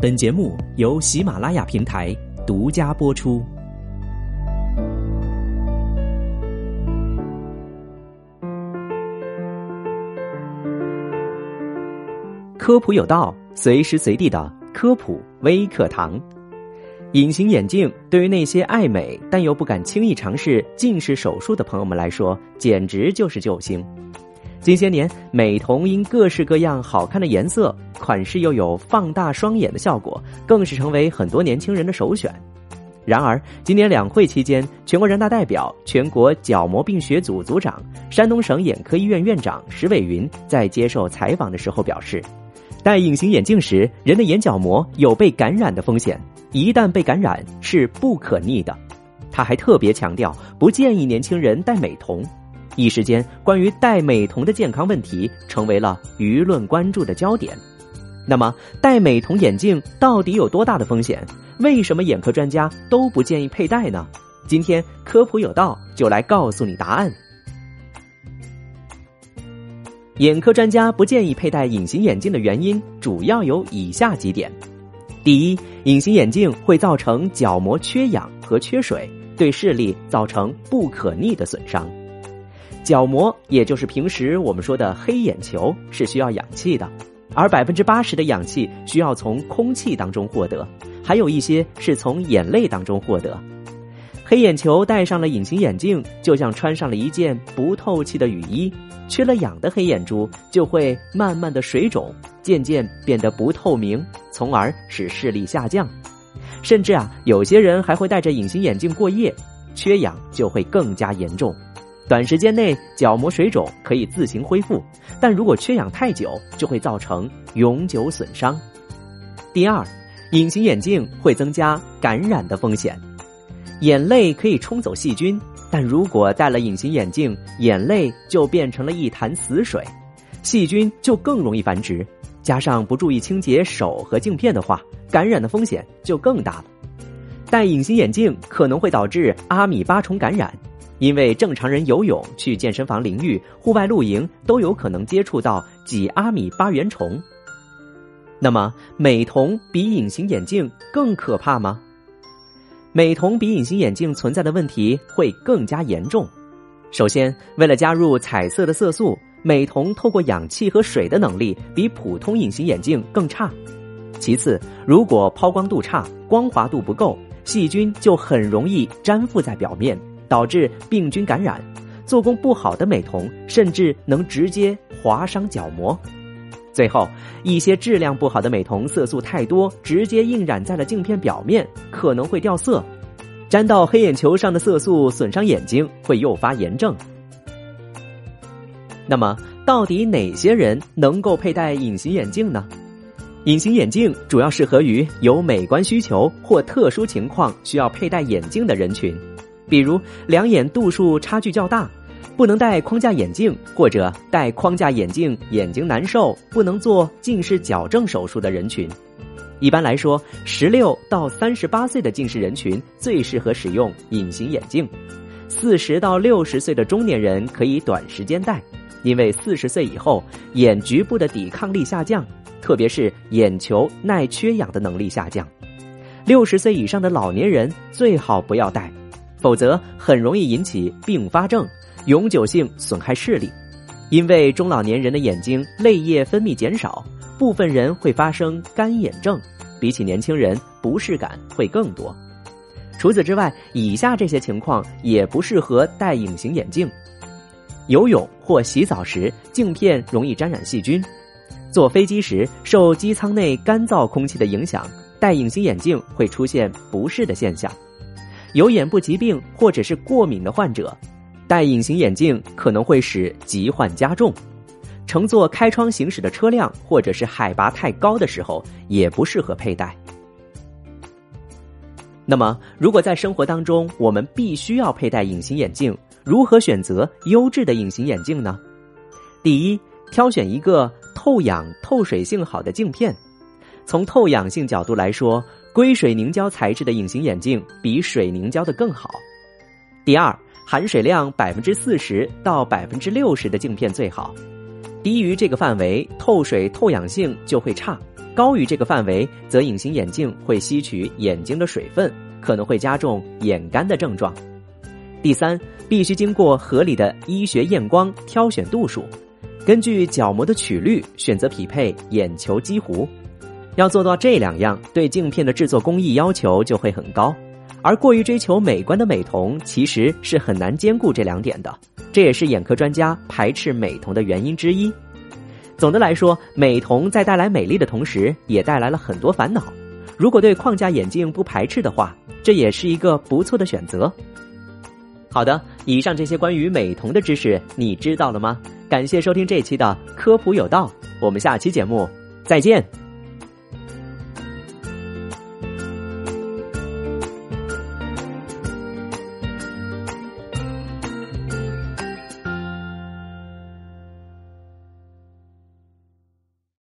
本节目由喜马拉雅平台独家播出。科普有道，随时随地的科普微课堂。隐形眼镜对于那些爱美但又不敢轻易尝试近视手术的朋友们来说，简直就是救星。近些年，美瞳因各式各样好看的颜色、款式又有放大双眼的效果，更是成为很多年轻人的首选。然而，今年两会期间，全国人大代表、全国角膜病学组组长、山东省眼科医院院长石伟云在接受采访的时候表示。戴隐形眼镜时，人的眼角膜有被感染的风险，一旦被感染是不可逆的。他还特别强调，不建议年轻人戴美瞳。一时间，关于戴美瞳的健康问题成为了舆论关注的焦点。那么，戴美瞳眼镜到底有多大的风险？为什么眼科专家都不建议佩戴呢？今天科普有道就来告诉你答案。眼科专家不建议佩戴隐形眼镜的原因主要有以下几点：第一，隐形眼镜会造成角膜缺氧和缺水，对视力造成不可逆的损伤。角膜也就是平时我们说的黑眼球是需要氧气的，而百分之八十的氧气需要从空气当中获得，还有一些是从眼泪当中获得。黑眼球戴上了隐形眼镜，就像穿上了一件不透气的雨衣。缺了氧的黑眼珠就会慢慢的水肿，渐渐变得不透明，从而使视力下降。甚至啊，有些人还会戴着隐形眼镜过夜，缺氧就会更加严重。短时间内角膜水肿可以自行恢复，但如果缺氧太久，就会造成永久损伤。第二，隐形眼镜会增加感染的风险，眼泪可以冲走细菌。但如果戴了隐形眼镜，眼泪就变成了一潭死水，细菌就更容易繁殖。加上不注意清洁手和镜片的话，感染的风险就更大了。戴隐形眼镜可能会导致阿米巴虫感染，因为正常人游泳、去健身房淋浴、户外露营都有可能接触到几阿米巴原虫。那么，美瞳比隐形眼镜更可怕吗？美瞳比隐形眼镜存在的问题会更加严重。首先，为了加入彩色的色素，美瞳透过氧气和水的能力比普通隐形眼镜更差。其次，如果抛光度差、光滑度不够，细菌就很容易粘附在表面，导致病菌感染。做工不好的美瞳甚至能直接划伤角膜。最后，一些质量不好的美瞳色素太多，直接印染在了镜片表面，可能会掉色，沾到黑眼球上的色素损伤眼睛，会诱发炎症。那么，到底哪些人能够佩戴隐形眼镜呢？隐形眼镜主要适合于有美观需求或特殊情况需要佩戴眼镜的人群，比如两眼度数差距较大。不能戴框架眼镜，或者戴框架眼镜眼睛难受，不能做近视矫正手术的人群。一般来说，十六到三十八岁的近视人群最适合使用隐形眼镜。四十到六十岁的中年人可以短时间戴，因为四十岁以后眼局部的抵抗力下降，特别是眼球耐缺氧的能力下降。六十岁以上的老年人最好不要戴，否则很容易引起并发症。永久性损害视力，因为中老年人的眼睛泪液分泌减少，部分人会发生干眼症，比起年轻人不适感会更多。除此之外，以下这些情况也不适合戴隐形眼镜：游泳或洗澡时镜片容易沾染细菌；坐飞机时受机舱内干燥空气的影响，戴隐形眼镜会出现不适的现象；有眼部疾病或者是过敏的患者。戴隐形眼镜可能会使疾患加重，乘坐开窗行驶的车辆或者是海拔太高的时候也不适合佩戴。那么，如果在生活当中我们必须要佩戴隐形眼镜，如何选择优质的隐形眼镜呢？第一，挑选一个透氧透水性好的镜片。从透氧性角度来说，硅水凝胶材质的隐形眼镜比水凝胶的更好。第二。含水量百分之四十到百分之六十的镜片最好。低于这个范围，透水透氧性就会差；高于这个范围，则隐形眼镜会吸取眼睛的水分，可能会加重眼干的症状。第三，必须经过合理的医学验光，挑选度数，根据角膜的曲率选择匹配眼球基弧。要做到这两样，对镜片的制作工艺要求就会很高。而过于追求美观的美瞳，其实是很难兼顾这两点的。这也是眼科专家排斥美瞳的原因之一。总的来说，美瞳在带来美丽的同时，也带来了很多烦恼。如果对框架眼镜不排斥的话，这也是一个不错的选择。好的，以上这些关于美瞳的知识，你知道了吗？感谢收听这期的科普有道，我们下期节目再见。